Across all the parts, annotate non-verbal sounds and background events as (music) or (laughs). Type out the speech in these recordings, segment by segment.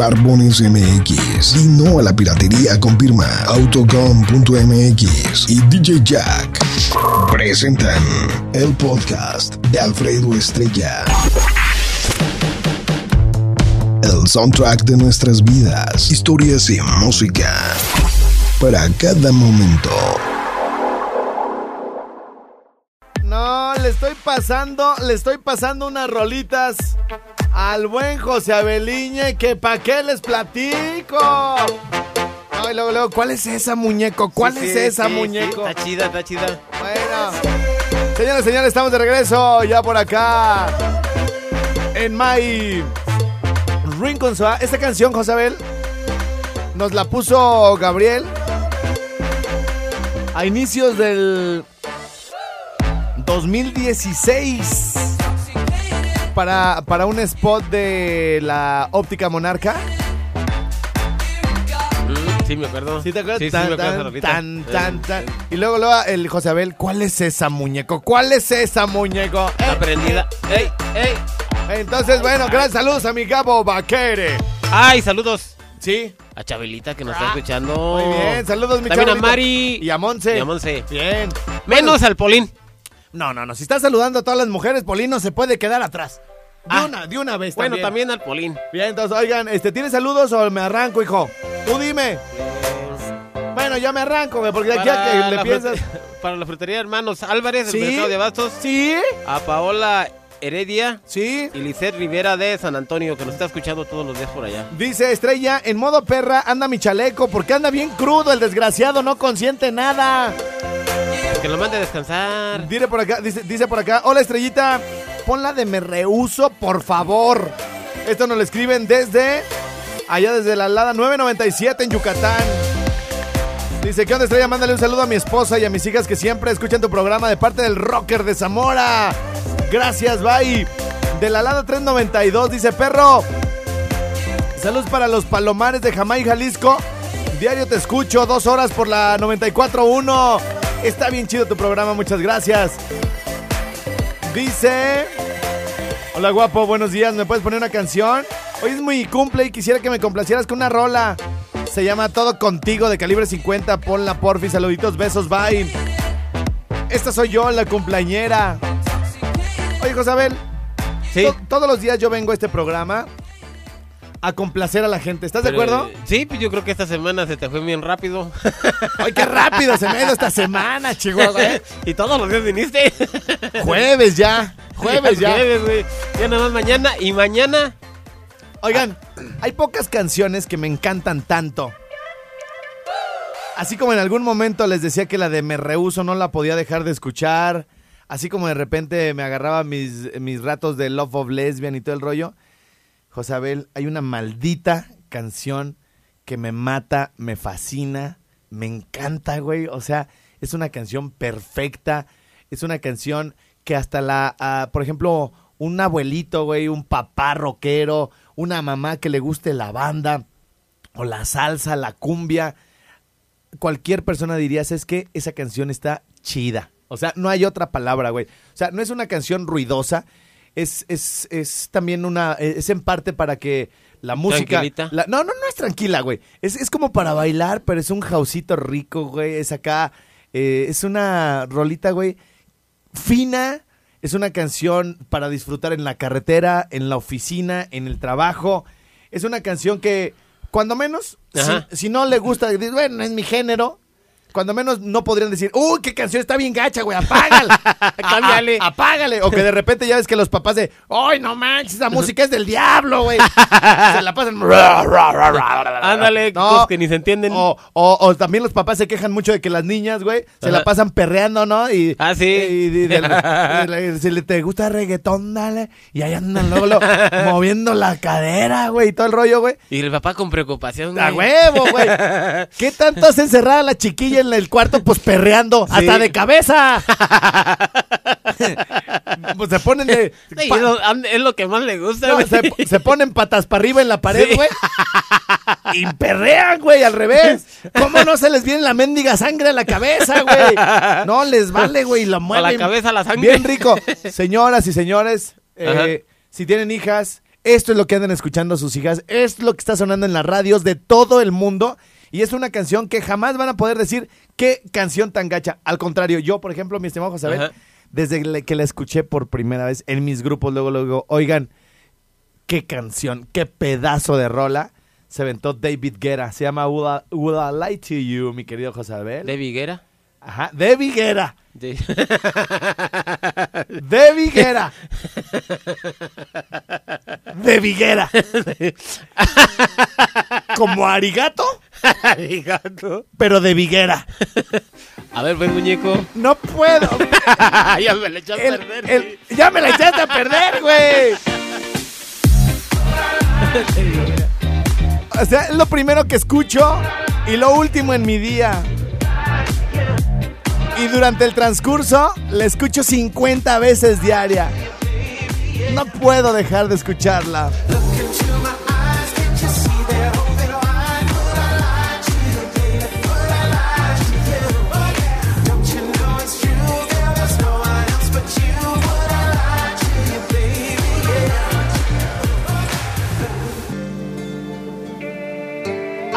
Barbones MX. Y no a la piratería con firma Autocom.mx y DJ Jack. Presentan el podcast de Alfredo Estrella. El soundtrack de nuestras vidas, historias y música. Para cada momento. No, le estoy pasando, le estoy pasando unas rolitas al buen José Abeliñe que pa' qué les platico. Ay, luego, luego, ¿cuál es esa muñeco? ¿Cuál Sí, es sí, esa sí, muñeco? está chida, está chida. Bueno. Señores, señores, estamos de regreso ya por acá. En My Rincon Soa. Esta canción, Josabel, nos la puso Gabriel a inicios del 2016 para, para un spot de la óptica monarca. Mm, sí, me acuerdo. ¿Sí te acuerdas? Sí, sí, tan, me acuerdo tan, rolita. tan, tan, Eh, tan. Y luego, luego el José Abel, ¿cuál es esa muñeco? ¿Cuál es esa muñeco? Está prendida. ¡Ey, ey! Entonces, bueno, gran saludos a mi cabo Vaquere. ¡Ay, saludos! Sí, A Chabelita que nos está escuchando. Muy bien. Saludos, mi También a chavalito. Mari. Y a Monse. Y a Monse. Bien. Menos al Polín. No, no, no. Si estás saludando a todas las mujeres, Polino se puede quedar atrás. De Ah. una, de una vez Bueno, también. también al Polín. Bien, entonces, oigan, este, ¿tienes saludos o me arranco, hijo? Tú dime. Bueno, ya me arranco, güey, porque aquí a que le piensas... (laughs) para la frutería Hermanos Álvarez, del ¿Sí? mercado de Abastos. ¿Sí? A Paola Heredia ¿Sí? y Lisette Rivera de San Antonio, que nos está escuchando todos los días por allá. Dice Estrella, en modo perra anda mi chaleco porque anda bien crudo, el desgraciado no consiente nada. Que lo mande a descansar. Dice por acá, dice, por acá, hola Estrellita, ponla de me rehuso, por favor. Esto nos lo escriben desde allá desde la Lada 997 en Yucatán. Dice, ¿qué onda Estrella? Mándale un saludo a mi esposa y a mis hijas que siempre escuchan tu programa de parte del rocker de Zamora. Gracias, bye. De la Lada 392, dice, perro. Saludos para los palomares de Jamay, Jalisco. Diario te escucho, dos horas por la 94.1. Está bien chido tu programa, muchas gracias. Dice... Hola guapo, buenos días, ¿me puedes poner una canción? Hoy es mi cumple y quisiera que me complacieras con una rola. Se llama Todo Contigo de calibre 50, ponla porfi, saluditos, besos, bye. Esta soy yo, la cumpleañera. Oye, Josabel, Sí. to- todos los días yo vengo a este programa a complacer a la gente, ¿estás de acuerdo? eh, Sí, pues yo creo que esta semana se te fue bien rápido. (laughs) ¡Ay, qué rápido se me ha ido esta semana, (laughs) Chihuahua! ¿eh? y todos los días viniste. (laughs) Jueves ya, jueves ya. Jueves, güey. Ya nada más mañana y mañana. Oigan, hay pocas canciones que me encantan tanto. Así como en algún momento les decía que la de Me Rehuso no la podía dejar de escuchar. Así como de repente me agarraba mis, mis ratos de Love of Lesbian y todo el rollo. Josabel, hay una maldita canción que me mata, me fascina, me encanta, güey. O sea, es una canción perfecta. Es una canción que hasta la, ah, por ejemplo, un abuelito, güey, un papá rockero, una mamá que le guste la banda, o la salsa, la cumbia, cualquier persona diría, es que esa canción está chida. O sea, no hay otra palabra, güey. O sea, no es una canción ruidosa, es, es, es también una, es en parte para que la música... Tranquilita. la- no, no, no es tranquila, güey. Es, es como para bailar, pero es un jausito rico, güey. Es acá, eh, es una rolita, güey, fina. Es una canción para disfrutar en la carretera, en la oficina, en el trabajo. Es una canción que, cuando menos, si, si no le gusta, bueno, no es mi género. Cuando menos no podrían decir, uy, qué canción está bien gacha, güey, apágala. Cámbiale. (laughs) A- a- apágale. O que de repente ya ves que los papás de, ay, no manches, esa música es del diablo, güey. (laughs) Se la pasan. Ándale, No. cosas que ni se entienden. O, o- o también los papás se quejan mucho de que las niñas, güey, se la pasan perreando, ¿no? Y, Ah, sí. y- (laughs) si le te gusta reggaetón, dale. Y ahí andan luego moviendo la cadera, güey, y todo el rollo, güey. Y el papá con preocupación. A güey. huevo, güey. ¿Qué tanto hace encerrada la chiquilla en el cuarto? Pues perreando, hasta de cabeza. (laughs) pues se ponen de. Sí, pa- es, lo, es lo que más le gusta, no, güey. se, se ponen patas para arriba en la pared, Sí. güey. (laughs) Y perrean, güey, al revés. ¿Cómo no se les viene la mendiga sangre a la cabeza, güey? No les vale, güey, y lo A mueven. la cabeza la sangre. Bien rico. (laughs) Señoras y señores, eh, si tienen hijas, Esto es lo que andan escuchando sus hijas. Esto es lo que está sonando en las radios de todo el mundo. Y es una canción que jamás van a poder decir qué canción tan gacha. Al contrario, yo, por ejemplo, mi estimado José Abel, desde que la escuché por primera vez en mis grupos, luego, luego, oigan, qué canción, qué pedazo de rola se aventó David Guerra. Se llama Would I, Would I Lie to You, mi querido José Abel. ¿De Viguera? Ajá, de Viguera. De... De Viguera. De Viguera. Como Arigato. (laughs) pero de Viguera. (laughs) A ver, buen muñeco. No puedo. (laughs) ya me le echaste El- a perder. el- ya me la echaste a perder, güey. O sea, es lo primero que escucho y lo último en mi día. Y durante el transcurso la escucho 50 veces diaria. No puedo dejar de escucharla.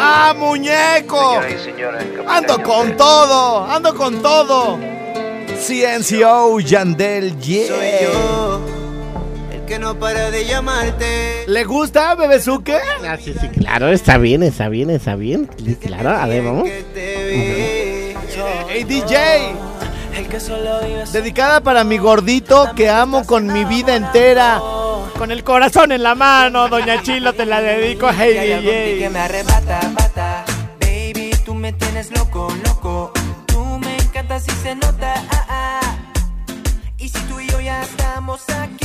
¡Ah, muñeco! Señoras y señores, Capitán Ando con todo, ando con todo. CNCO, Yandel, Soy yeah. yo, el que no para de llamarte. ¿Le gusta, Bebezuque? Ah, sí, sí, claro, está bien, está bien, está bien. Claro, a ver, vamos. Hey, DJ. Dedicada para mi gordito que amo con mi vida entera. Con el corazón en la mano, Doña Chilo, te la dedico. Hey, algo en ti que DJ. me arrebata, bata. Baby, tú me tienes loco, loco. Tú me encantas y se nota. ah, ah. Y si tú y yo ya estamos aquí.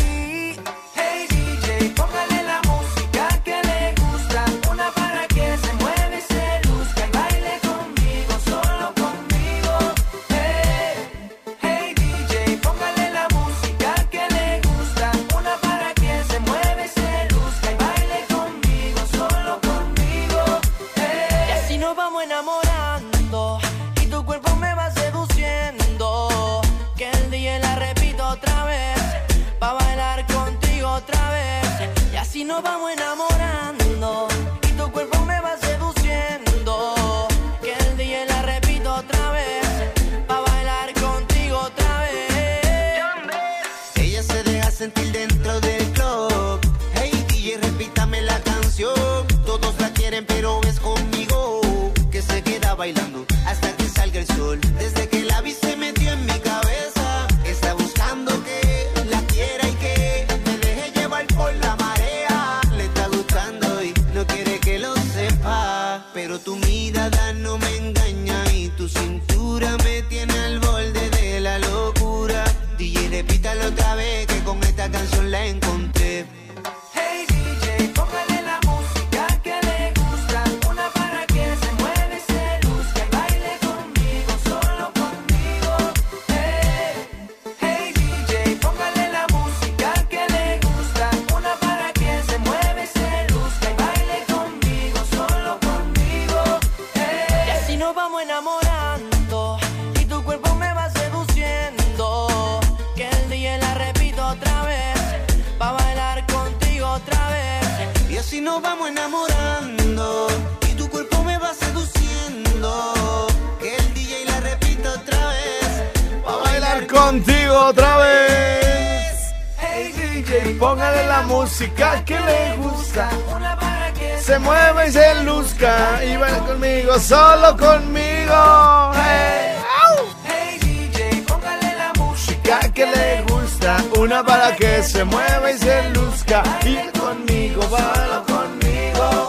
DJ, póngale la música que le gusta. Una para que Se mueve y se luzca y baila conmigo, solo conmigo. Hey, DJ, póngale la música música que le gusta, una para que se mueva y se luzca. Y conmigo, baila conmigo.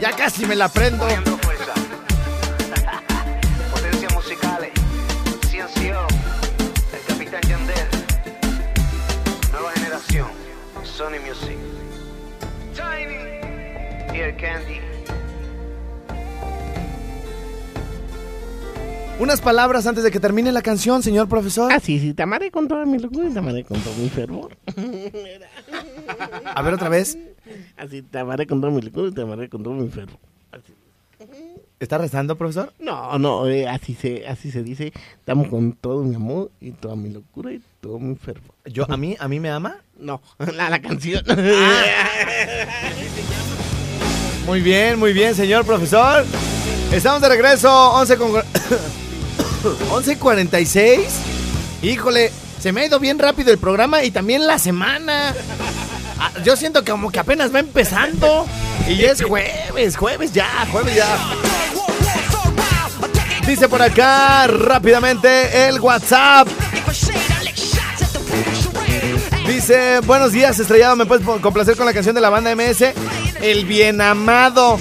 Ya casi me la prendo. Sony Music. Tiny. Ear Candy. Unas palabras antes de que termine la canción, señor profesor. Ah, sí, sí, te amaré con toda mi locura y te amaré con todo mi fervor. A ver otra vez. (laughs) Así te amaré con todo mi locura y te amaré con todo mi fervor. ¿Está rezando, profesor? No, no, eh, así se así se dice. Estamos con todo mi amor y toda mi locura y todo mi fervor. Yo, ¿a mí, a mí me ama? No, (laughs) la, la canción. Muy bien, muy bien, señor profesor. Estamos de regreso, 11 con... 11.46. (coughs) Híjole, se me ha ido bien rápido el programa y también la semana. Ah, Yo siento que como que apenas va empezando. Y es jueves, jueves ya, jueves ya. Dice por acá rápidamente el WhatsApp. Dice, buenos días, estrellado, ¿me puedes complacer con la canción de la banda MS? El bien amado.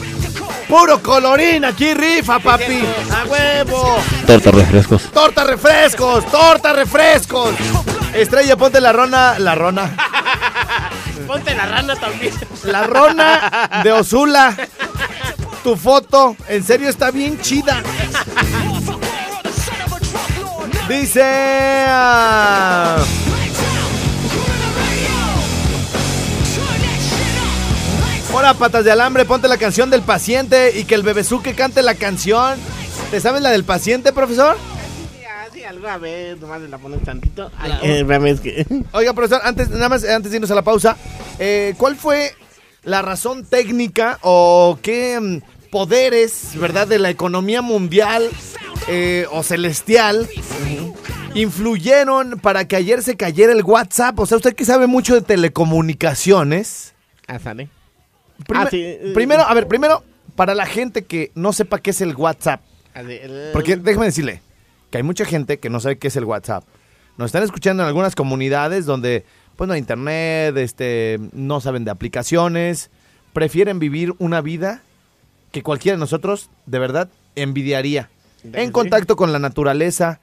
Puro colorín, aquí rifa, papi. A huevo. Torta refrescos. Torta refrescos, torta refrescos. Estrella, ponte la rona, la rona. Ponte la rana también. La rona de Osula. Tu foto, en serio está bien chida. Dice. ah, Hola, patas de alambre, ponte la canción del paciente y que el bebezuque cante la canción. ¿Te sabes la del paciente, profesor? Sí, así algo a ver, nomás le la pones tantito. Ay, eh, que. (laughs) Oiga, profesor, antes, nada más, antes de irnos a la pausa, eh, ¿cuál fue la razón técnica o qué mm, poderes, verdad, de la economía mundial eh, o celestial influyeron para que ayer se cayera el WhatsApp? O sea, usted que sabe mucho de telecomunicaciones. Ah, sale. Prime- Ah, sí, eh, Primero, a ver, primero, para la gente que no sepa qué es el WhatsApp. Porque déjeme decirle que hay mucha gente que no sabe qué es el WhatsApp. Nos están escuchando en algunas comunidades donde pues no hay internet, este, no saben de aplicaciones, prefieren vivir una vida que cualquiera de nosotros de verdad envidiaría. ¿De que En contacto con la naturaleza,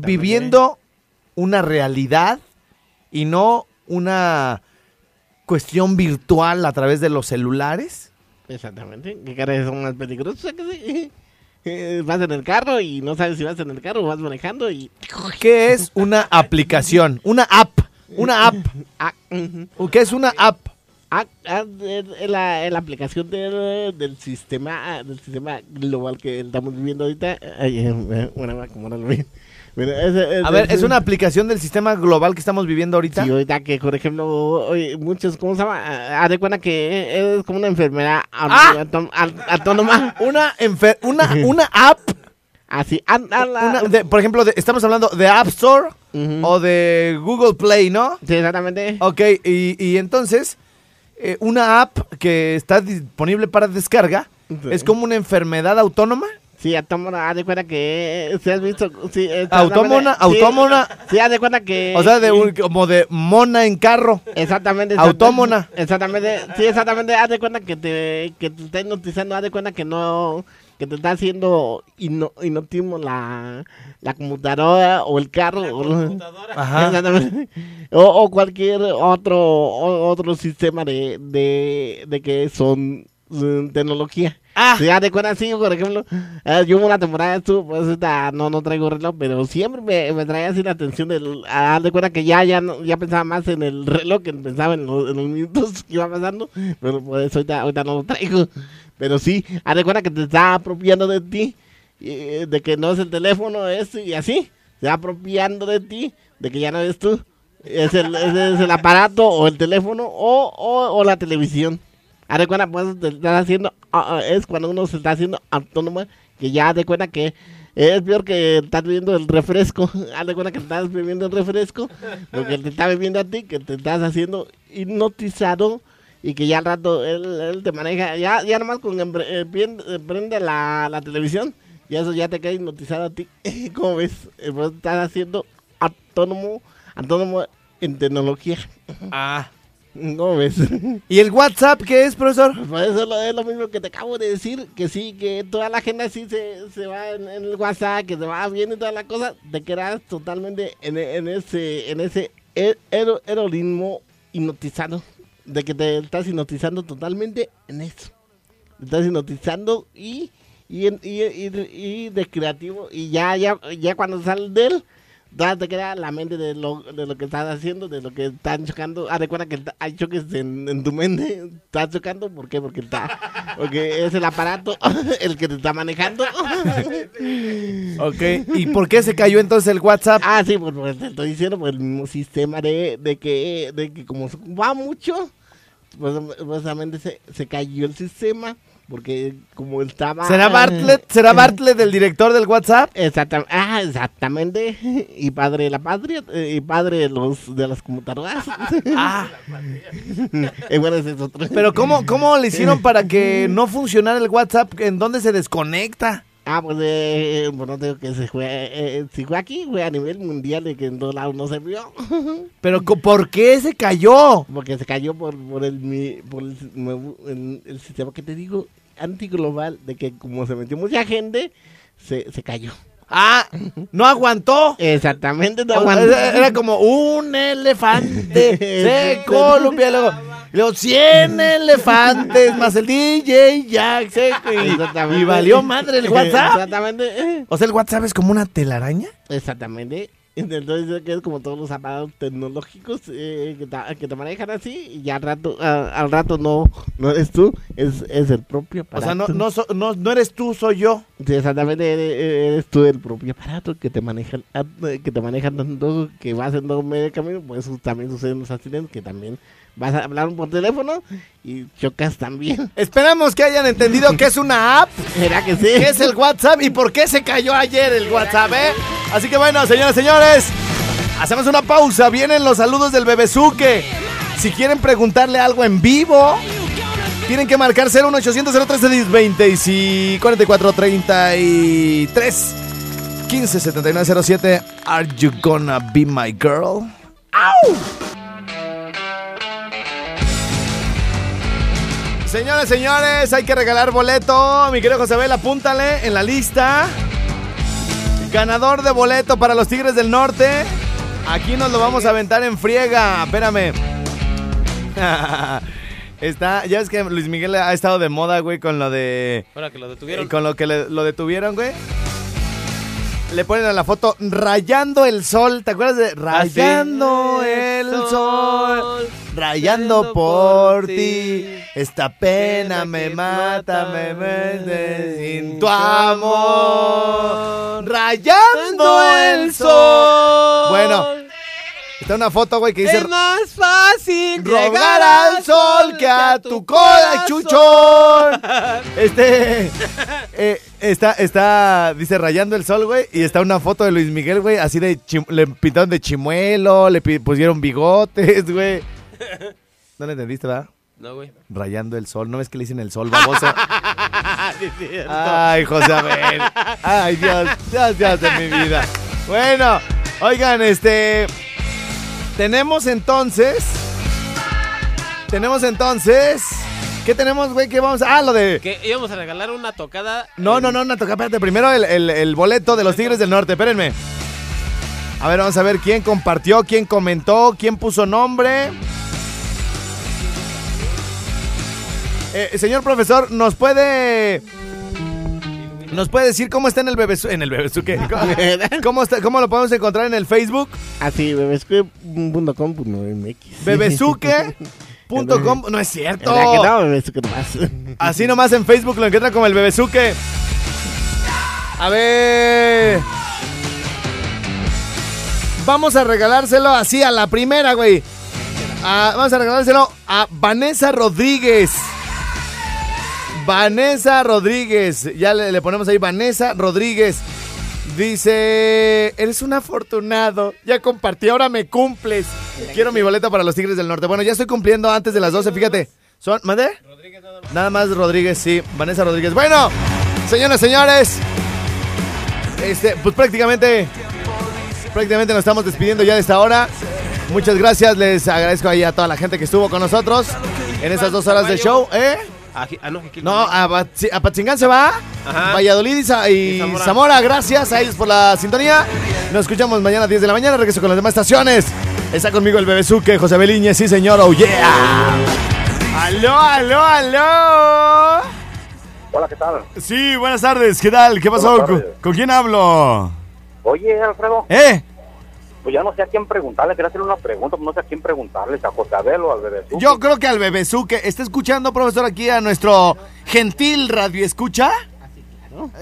viviendo una realidad y no una cuestión virtual a través de los celulares. Exactamente. ¿Qué caras son más peligrosas? Eh, (laughs) Vas en el carro y no sabes si vas en el carro o vas manejando y. (laughs) ¿Qué es una aplicación? Una app. Una app. Ah. ¿Qué es una app? Ah, ah, la, la aplicación del, del sistema del sistema global que estamos viviendo ahorita. Ay, eh, eh, bueno, va como no lo ese- ese- A ver, es una aplicación del sistema global que estamos viviendo ahorita. Sí, ahorita que, por ejemplo, muchos, ¿cómo se llama? Ah, Haz de cuenta que es como una enfermedad ¡Ah! autónoma. (laughs) Una, enfer- una, (laughs) una app. Así, la- una de- por ejemplo, de- estamos hablando de App Store o de Google Play, ¿no? Sí, exactamente. Ok, y, y entonces, eh, una app que está disponible para descarga Sí. es como una enfermedad autónoma. Sí, autómona, haz de cuenta que si has visto, sí, exactamente. Autómona, Sí, autómona. Sí, haz de cuenta que O sea, de un- como de mona en carro. Exactamente. Autómona. Exactamente. Sí, exactamente. Haz de cuenta que te, que te está hipnotizando. Haz de cuenta que no. Que te está haciendo hipno- hipnotismo la, la computadora o el carro. o- Ajá. Exactamente. O, o cualquier otro o- otro sistema de, de, de que son mm, tecnología. Ah. Sí, haz de cuenta, sí, por ejemplo, eh, yo una temporada estuve, pues no, no traigo reloj, pero siempre me, me traía así la atención del, a haz de cuenta que ya, ya, no- ya pensaba más en el reloj que pensaba en los, minutos (laughs) que iba pasando, pero por eso ahorita, ahorita no lo traigo. Pero sí, haz de cuenta que te está apropiando de ti, eh, de que no es el teléfono este y así, se va apropiando de ti, de que ya no eres tú. Es el, es, es el aparato o el teléfono o, o, o la televisión. Haz de cuenta, pues, te estás haciendo, ah, ah, es cuando uno se está haciendo autónomo, que ya de cuenta que es peor que estás bebiendo el refresco. (laughs) Haz de cuenta que estás bebiendo el refresco, lo que te está bebiendo a ti, que te estás haciendo hipnotizado y que ya al rato él, él te maneja, ya, ya nomás con eh, eh, prende la, la televisión, y eso ya te queda hipnotizado a ti. (laughs) ¿Cómo ves? Eh, pues, estás haciendo autónomo, autónomo en tecnología. Ah. ¿Cómo ves? (laughs) ¿Y el WhatsApp qué es, profesor? Por eso es lo mismo que te acabo de decir, que sí, que toda la gente así se, se va en, en el WhatsApp, que se va viendo y toda la cosa, te quedas totalmente en, en ese en ese hero- heroísmo hipnotizado, de que te estás hipnotizando totalmente en eso. Te estás hipnotizando y, y, y, y- y de creativo, y ya, ya, ya cuando sales de él, te queda la mente de lo, de lo que estás haciendo, de lo que están chocando. Ah, recuerda que hay choques en, en tu mente. Estás chocando, ¿por qué? Porque está, porque es el aparato (laughs) el que te está manejando. (laughs) Ok. ¿Y por qué se cayó entonces el WhatsApp? Ah, sí, pues, pues, te estoy diciendo, pues el mismo sistema de, de que de que como va mucho, pues precisamente se, se cayó el sistema, porque como estaba... ¿Será Bartlett? ¿Será (laughs) Bartlett el director del WhatsApp? Exactamente, ah, exactamente, (laughs) y padre de la patria, eh, y padre de los de las computadoras. (laughs) Ah, (laughs) Eh, bueno, es otro. pero ¿cómo, ¿cómo le hicieron para que no funcionara el WhatsApp? ¿En dónde se desconecta? Ah, pues, eh, bueno, tengo que se fue, eh, si fue aquí, fue a nivel mundial de que en todos lados no se vio. ¿Pero por qué se cayó? Porque se cayó por, por, el, mi- por el, el sistema que te digo, antiglobal, de que como se metió mucha gente, se, se cayó. Ah, no aguantó. Exactamente, no O- aguantó. Era, era como un elefante (laughs) se columpia luego, luego (laughs) 100 elefantes más el DJ Jack se- y valió madre el WhatsApp. Exactamente. O sea, el WhatsApp es como una telaraña. Exactamente. (laughs) Entonces que es como todos los aparatos tecnológicos eh, que, te, que te manejan así y al rato, a- al rato no, no eres tú, es, es el propio O aparato. sea, no, no, so- no, no eres tú, soy yo. Sí, exactamente, eres, eres tú el propio aparato que te maneja, ah, que te maneja tanto que vas en medio camino, pues eso también sucede en los accidentes, que también vas a hablar por teléfono y chocas también. (laughs) Esperamos que hayan entendido que es una app, ¿Será que sí? que es el WhatsApp y por qué se cayó ayer el WhatsApp, ¿eh? Así que bueno, señoras y señores, hacemos una pausa. Vienen los saludos del Bebezuque. Si quieren preguntarle algo en vivo, tienen que marcar 01800 013 20 y 44 33 15 79 07. Are you gonna be my girl? Señoras, señores, hay que regalar boleto. Mi querido José Bel, apúntale en la lista. Ganador de boleto para los Tigres del Norte. Aquí nos lo vamos a aventar en friega. Espérame. (laughs) Está, ya ves que Luis Miguel ha estado de moda, güey, con lo de. Ahora que lo detuvieron. eh, con lo que le- lo detuvieron, güey. Le ponen a la foto rayando el sol. ¿Te acuerdas de rayando sí. el sol? sol, Rayando por ti. Esta pena me mata, me mete sin tu amor. Rayando el sol. Bueno, está una foto, güey, que dice es más fácil rogar al sol que a tu cola, chuchón. (laughs) Este, eh, está, está, dice rayando el sol, güey, y está una foto de Luis Miguel, güey, así de, chim- le pintaron de chimuelo, le pusieron bigotes, güey. No le entendiste, ¿verdad? No, güey. Rayando el sol, ¿no ves que le dicen el sol, baboso? (laughs) Ay, José Abel. Ay, Dios, Dios, Dios de mi vida. Bueno, oigan, este. Tenemos entonces. Tenemos entonces. ¿Qué tenemos, güey? ¿Qué vamos a.? Ah, lo de. Que íbamos a regalar una tocada. No, en- no, no, no, toca, espérate. Primero el, el- el boleto de los Tigres del Norte, espérenme. A ver, vamos a ver quién compartió, quién comentó, quién puso nombre. Eh, señor profesor, ¿nos puede. ¿Nos puede decir cómo está en el bebesu en el bebesuque? ¿Cómo, (laughs) cómo está, ¿Cómo lo podemos encontrar en el Facebook? Así, (laughs) No es cierto. (laughs) Así nomás en Facebook lo encuentran como el Bebesuque. A ver. Vamos a regalárselo así a la primera, güey. Vamos a regalárselo a Vanessa Rodríguez. Vanessa Rodríguez. Ya le, le ponemos ahí Vanessa Rodríguez. Dice, eres un afortunado. Ya compartí, ahora me cumples. Quiero mi boleta para los Tigres del Norte. Bueno, ya estoy cumpliendo antes de las 12, fíjate. ¿Son, ¿Mandé? Nada más Rodríguez, sí. Vanessa Rodríguez. Bueno, señoras, señores. Este, pues prácticamente. Prácticamente nos estamos despidiendo ya de esta hora. Muchas gracias. Les agradezco ahí a toda la gente que estuvo con nosotros en estas dos horas de show. ¿Eh? Ah, no, a, a Patzingán se va. Ajá. Valladolid y, Sa- y Y Zamora. Zamora. Gracias a ellos por la sintonía. Nos escuchamos mañana a 10 de la mañana. Regreso con las demás estaciones. Está conmigo el bebezuque, José Beliñez. Sí, señor. Oh, yeah. Aló, aló, aló. Hola, ¿qué tal? Sí, buenas tardes. ¿Qué tal? ¿Qué pasó? ¿Con, quién hablo? Oye, Alfredo, ¿Eh? Pues ya no sé a quién preguntarle, quería hacerle una pregunta, pues no sé a quién preguntarle, a José Abel o al bebé. Yo creo que al bebezuque. ¿Está escuchando, profesor, aquí a nuestro gentil radio escucha?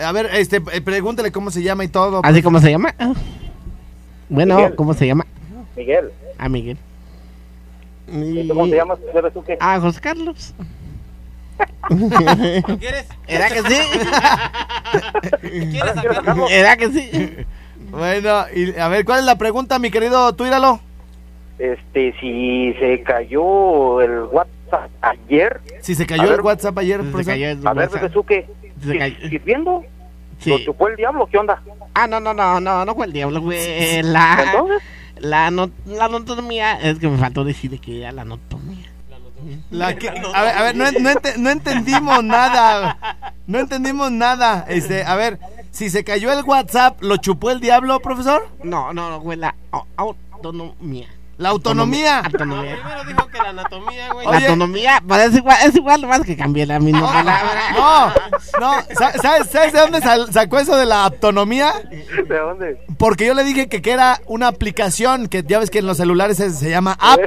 A ver, este, eh, pregúntale cómo se llama y todo. ¿Así como se llama? Ah. Bueno, Miguel. ¿cómo se llama? Miguel, Ah, Miguel. ¿y tú ¿cómo te llamas, bebé Suque? Ah, José Carlos. (laughs) ¿Quieres? ¿Era que sí? ¿Quieres? (laughs) ¿Era que sí? Bueno, y a ver, ¿cuál es la pregunta, mi querido Tuíralo? Este, si se cayó el WhatsApp ayer, Si se A cayó el ver. WhatsApp ayer, Se cayó el a ver, WhatsApp. bebé Suque, Se cayó. ¿Sirviendo? Sí. ¿Lo chupó el diablo? ¿Qué onda? Ah, no, no, no, no, no fue el diablo, fue la... Entonces, La, no- la anatomía, es que me faltó decir de que era la anatomía. La que- a ver, a ver, no, no no entendimos nada. No entendimos nada. Este, a ver, si se cayó el WhatsApp, ¿lo chupó el diablo, profesor? No, no, no, fue la au- autonomía. La autonomía. Autonomía. Primero dijo que la anatomía, güey. La Oye. autonomía, pues es igual, es igual, nomás que cambié la misma palabra. No, no, sa- ¿sabes, ¿sabes de dónde sal- sacó eso de la autonomía? ¿de dónde? Porque yo le dije que, que era una aplicación que ya ves que en los celulares se, se llama app.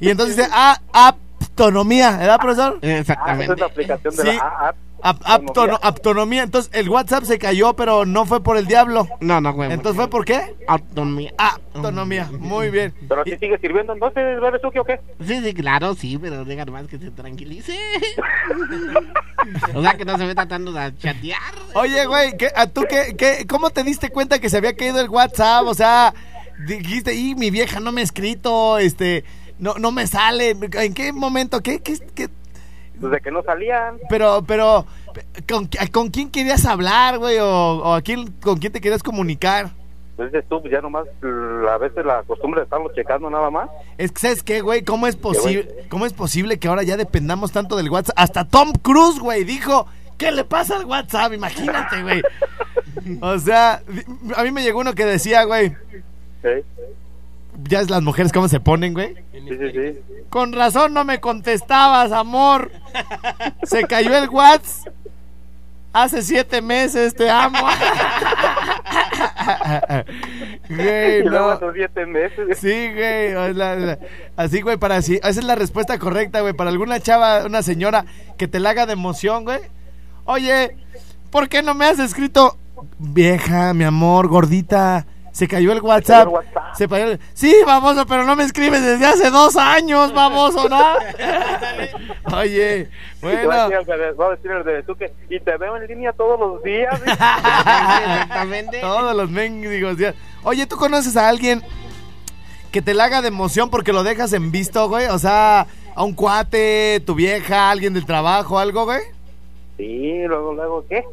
Y entonces dice, ah, autonomía, ¿verdad, profesor? Ah, esa es Exactamente. la aplicación de Sí. la app. Ap- aptono- autonomía. Entonces el WhatsApp se cayó, pero no fue por el diablo. No, no, fue. Entonces fue por qué? autonomía. Autonomía. Muy bien. ¿Pero así sigue sirviendo entonces, bebé Suque, o qué? Sí, sí, claro, sí, pero deja nomás que se tranquilice. (laughs) o sea, que no se ve tratando de chatear. Oye, güey, ¿qué, a tú qué, qué, ¿cómo te diste cuenta que se había caído el WhatsApp? O sea, dijiste, y mi vieja no me ha escrito, este, no, no me sale. ¿En qué momento? ¿Qué, qué, qué? Desde que no salían. Pero, pero, ¿con, con quién querías hablar, güey? O, o a quién, con quién te querías comunicar? Pues dices tú, pues ya nomás l- a veces la costumbre de estarlo checando nada más. Es que, ¿sabes qué, güey? ¿Cómo es posible, cómo es posible que ahora ya dependamos tanto del WhatsApp? Hasta Tom Cruise, güey, dijo, ¿qué le pasa al WhatsApp? Imagínate, güey. (laughs) O sea, a mí me llegó uno que decía, güey, Sí, ya es las mujeres cómo se ponen, güey. sí, sí. sí. Con razón no me contestabas, amor. Se cayó el WhatsApp. Hace siete meses, te amo. Güey, (laughs) Y luego no. esos siete meses. Sí, güey. o la- la- así, güey, para así. Esa es la respuesta correcta, güey. Para alguna chava, una señora que te la haga de emoción, güey. Oye, ¿por qué no me has escrito? Vieja, mi amor, gordita. Se cayó el WhatsApp. WhatsApp. Se cayó el- Sí, baboso, pero no me escribes desde hace dos años, baboso, ¿no? (laughs) Oye, Y va a bueno. decir el bebé- va a decir el bebé Suque, y te veo en línea todos los días. (laughs) Exactamente. Todos los mendigos días. Oye, ¿tú conoces a alguien que te la haga de emoción porque lo dejas en visto, güey? O sea, a un cuate, tu vieja, alguien del trabajo, algo, güey. Sí, luego, luego, ¿qué?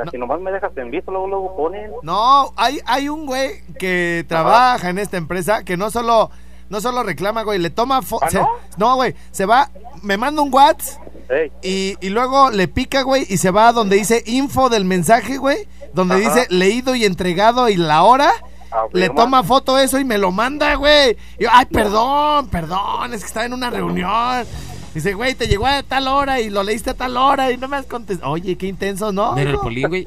O sea, Si nomás me dejas en visto, luego, luego ponen. No, hay, hay un güey que trabaja en esta empresa que no solo, no solo reclama, güey, le toma foto. ¿Ah, no? no, güey, se va, me manda un WhatsApp y, y luego le pica, güey, y se va a donde dice info del mensaje, güey, donde Ajá. dice leído y entregado y la hora. Le toma foto eso y me lo manda, güey. Y yo, ay, perdón, perdón, es que estaba en una reunión. Dice, güey, te llegó a tal hora y lo leíste a tal hora y no me has contestado. Oye, qué intenso, ¿no? Pero el hijo? polín, güey.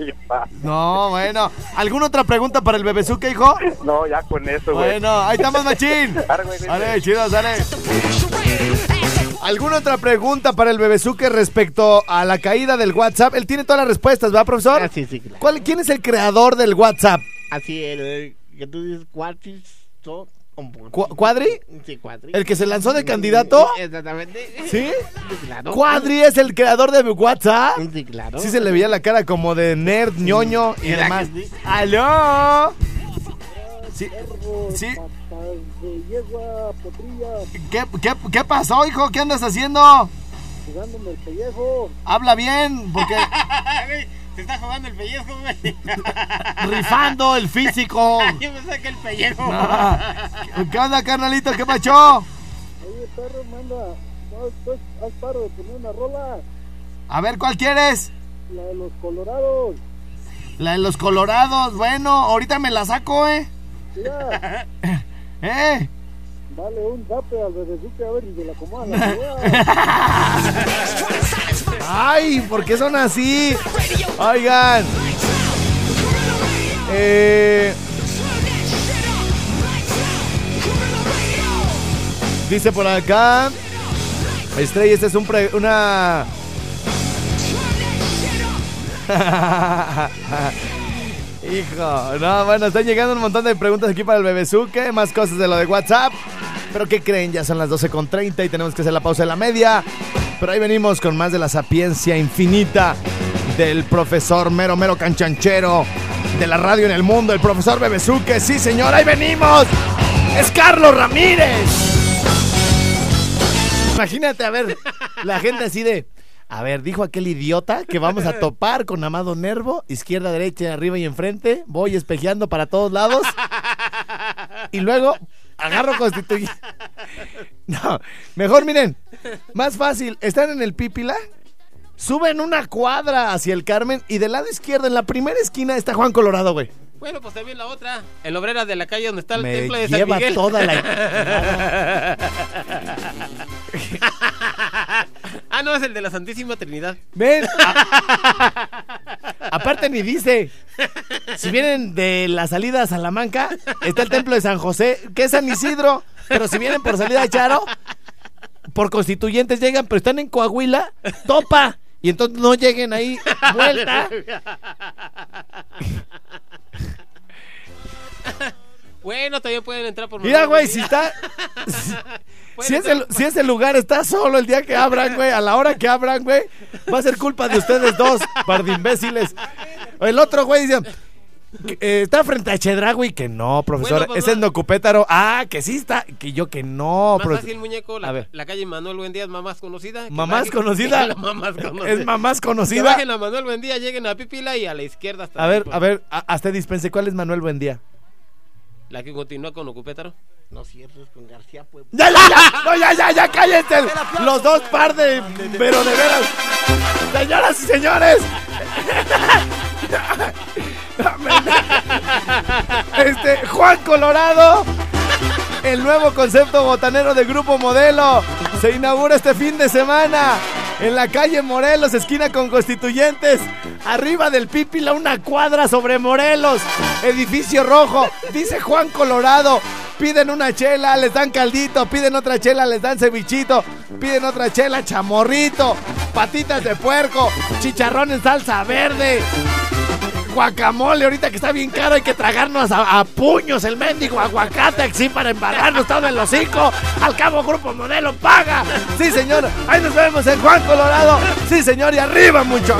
No, bueno. ¿Alguna otra pregunta para el bebezuque, hijo? No, ya con eso, güey. Bueno, ahí estamos, machín. (laughs) Vente. chido, sale. ¿Alguna otra pregunta para el bebezuque respecto a la caída del WhatsApp? Él tiene todas las respuestas, ¿verdad, profesor? Ah, sí, sí, claro. ¿Cuál, ¿Quién es el creador del WhatsApp? Así, el que tú dices, como- ¿Cu- ¿Cuadri? Sí, cuadri. ¿El que se lanzó de candidato? Exactamente. (laughs) ¿Sí? Claro. ¿Cuadri es el creador de WhatsApp? Sí, claro. Sí se le veía la cara como de nerd, ñoño y ¿Verdad demás. sí? ¡Aló! Sí, sí. ¿Qué, qué, qué pasó, hijo? ¿Qué andas haciendo? jugándome el pellejo. Habla bien, porque (laughs) Te está jugando el pellejo, güey. (laughs) rifando el físico. (laughs) Yo pensé que el pellejo. ¿Qué onda, carnalito? ¿Qué pacho? Oye, perro, manda. No, pues, haz paro de poner una rola. A ver, ¿cuál quieres? La de los colorados. La de los colorados. Bueno, ahorita me la saco, ¿eh? Mira, (laughs) ¿Eh? dale un zape al bebezuque a ver si se la acomoda la. Ay, ¿por qué son así? Oigan. Eh, dice por acá. Estrella, este es un pre, una... (laughs) Hijo, no, bueno, están llegando un montón de preguntas aquí para el bebé Bebezuque, más cosas de lo de WhatsApp. Pero ¿qué creen? Ya son las 12.30 y tenemos que hacer la pausa de la media. Pero ahí venimos con más de la sapiencia infinita del profesor mero mero canchanchero de la radio en el mundo, el profesor Bebezuque. Sí, señor, ahí venimos. Es Carlos Ramírez. Imagínate, a ver, la gente así de. A ver, dijo aquel idiota que vamos a topar con Amado Nervo, izquierda, derecha, arriba y enfrente. Voy espejeando para todos lados. Y luego agarro constituyente. No, mejor miren, más fácil. Están en el Pípila, suben una cuadra hacia el Carmen y del lado izquierdo, en la primera esquina, está Juan Colorado, güey. Bueno, pues también la otra. En la obrera de la calle donde está el Me templo de San lleva Miguel. toda (laughs) ah, no, es el de la Santísima Trinidad. Ven. a- aparte ni dice. Si vienen de la salida a Salamanca, está el templo de San José, que es San Isidro. Pero si vienen por salida de Charo, por constituyentes llegan, pero están en Coahuila, topa. Y entonces no lleguen ahí, vuelta. Bueno, también pueden entrar por Mira, güey, si está. (laughs) Si ese, si ese lugar está solo el día que abran, güey, a la hora que abran, güey, va a ser culpa de ustedes dos, par de imbéciles. El otro, güey, dice. Que, eh, está frente a Chedragui, que no, profesor. Bueno, pues, es en va. Docupétaro. Ah, que sí está. Que yo que no, Más profe- fácil, muñeco, A la, ver. la calle Manuel Buendía es conocida. que ¿Mamás conocida? (laughs) La mamás conocida. Es mamás Que conocida. bajen a Manuel Buendía, lleguen a Pipila y a la izquierda hasta A ver, ahí, a ver, a- hasta dispense. ¿Cuál es Manuel Buendía? La que continúa con Ocupétaro. No cierres con García Puebla. ¡Ya, ya, ya! ¡No, ya, ya, ya! ¡Cállense! Los dos par de. Pero de veras. Señoras y señores. (laughs) (laughs) Este, Juan Colorado. El nuevo concepto botanero de Grupo Modelo. Se inaugura este fin de semana en la calle Morelos, esquina con Constituyentes, arriba del Pípila, una cuadra sobre Morelos, edificio rojo, dice Juan Colorado. Piden una chela, les dan caldito, piden otra chela, les dan cevichito, piden otra chela, chamorrito, patitas de puerco, chicharrón en salsa verde, guacamole, ahorita que está bien caro, hay que tragarnos a, a puños el mendigo aguacate, así para embarrarnos todo el hocico. Al cabo, Grupo Modelo paga. Sí, señor, ahí nos vemos en Juan Colorado. Sí, señor, y arriba, mucho.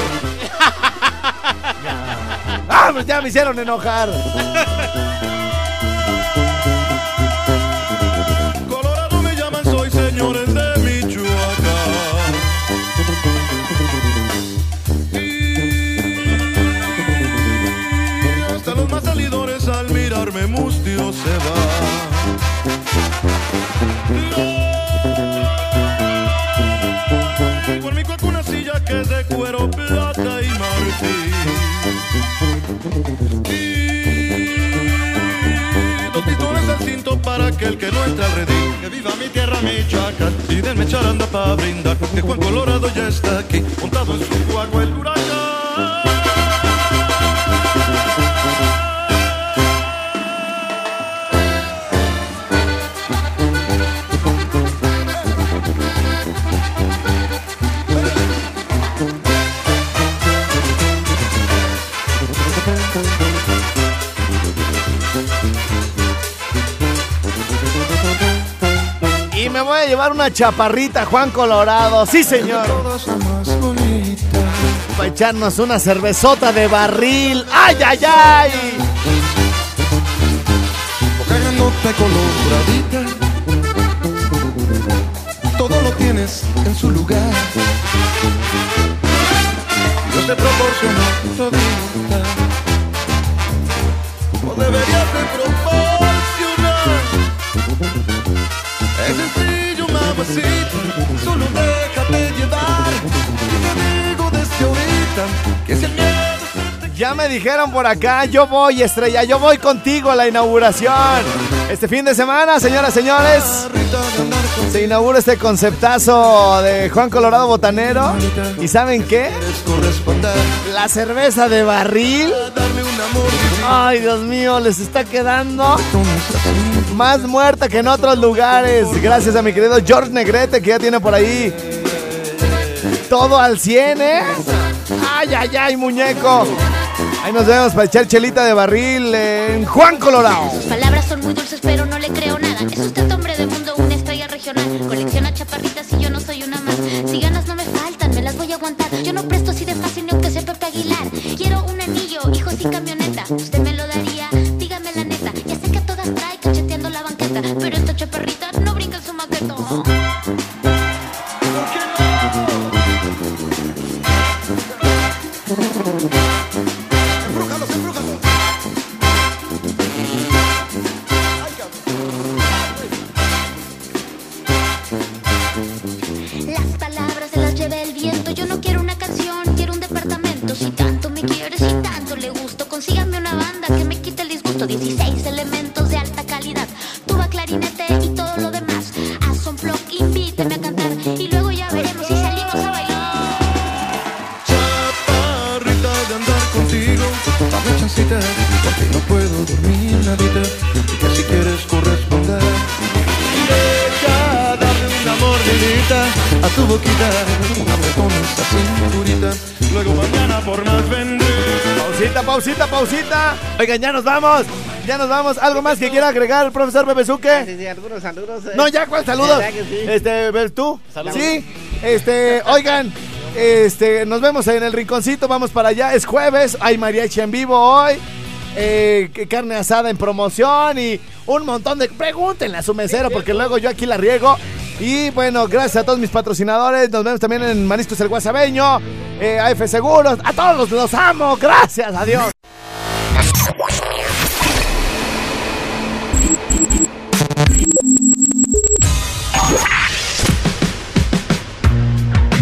Vamos, (laughs) ya me hicieron enojar. Se van. Igual mi cuaco una silla que es de cuero, plata y marfil. Dos pistones al cinto para aquel que no entra al redil. Que viva mi tierra, Michoacán. Y denme charanda para brindar. Que Juan Colorado ya está aquí, montado en su guagua el huracán. Llevar una chaparrita, Juan Colorado. Sí, señor. Para echarnos una cervezota de barril. ¡Ay, ay, ay! Todo lo tienes en su lugar. Dios te proporcionó todita. No deberías de proporcionar. Es sencillo, mamacita. Solo déjate llevar. Y te digo desde ahorita que si el miedo Ya me dijeron por acá, yo voy, estrella, yo voy contigo a la inauguración. Este fin de semana, señoras, señores, se inaugura este conceptazo de Juan Colorado Botanero. ¿Y saben qué? La cerveza de barril. Ay, Dios mío, les está quedando. Más muerta que en otros lugares. Gracias a mi querido George Negrete que ya tiene por ahí todo al 100, ¿eh? Ay, ay, ay, muñeco. Ahí nos vemos para echar chelita de barril en Juan Colorado. Sus palabras son muy dulces, pero no le creo nada. Es usted hombre de mundo, una estrella regional. Colecciona chaparritas y yo no soy una más. Si ganas no me faltan, me las voy a aguantar. Yo no presto así de fácil ni aunque sea Pepe Aguilar. Quiero un anillo, hijos y camioneta. ¿Usted me lo Oigan, ya nos vamos. Ya nos vamos. ¿Algo más que quiera agregar el profesor Bebezuque? Sí, sí, algunos saludos. eh. No, ya, ¿cuál saludos? Este, ¿ves tú? Saludos. Sí. Este, oigan, este, nos vemos en el rinconcito, vamos para allá. Es jueves, hay mariachi en vivo hoy. eh, que- carne asada en promoción y un montón de. Pregúntenle a su mesero porque luego yo aquí la riego. Y bueno, gracias a todos mis patrocinadores. Nos vemos también en Mariscos el Guasabeño, eh, AF Seguros. A todos los, los amo. Gracias, adiós.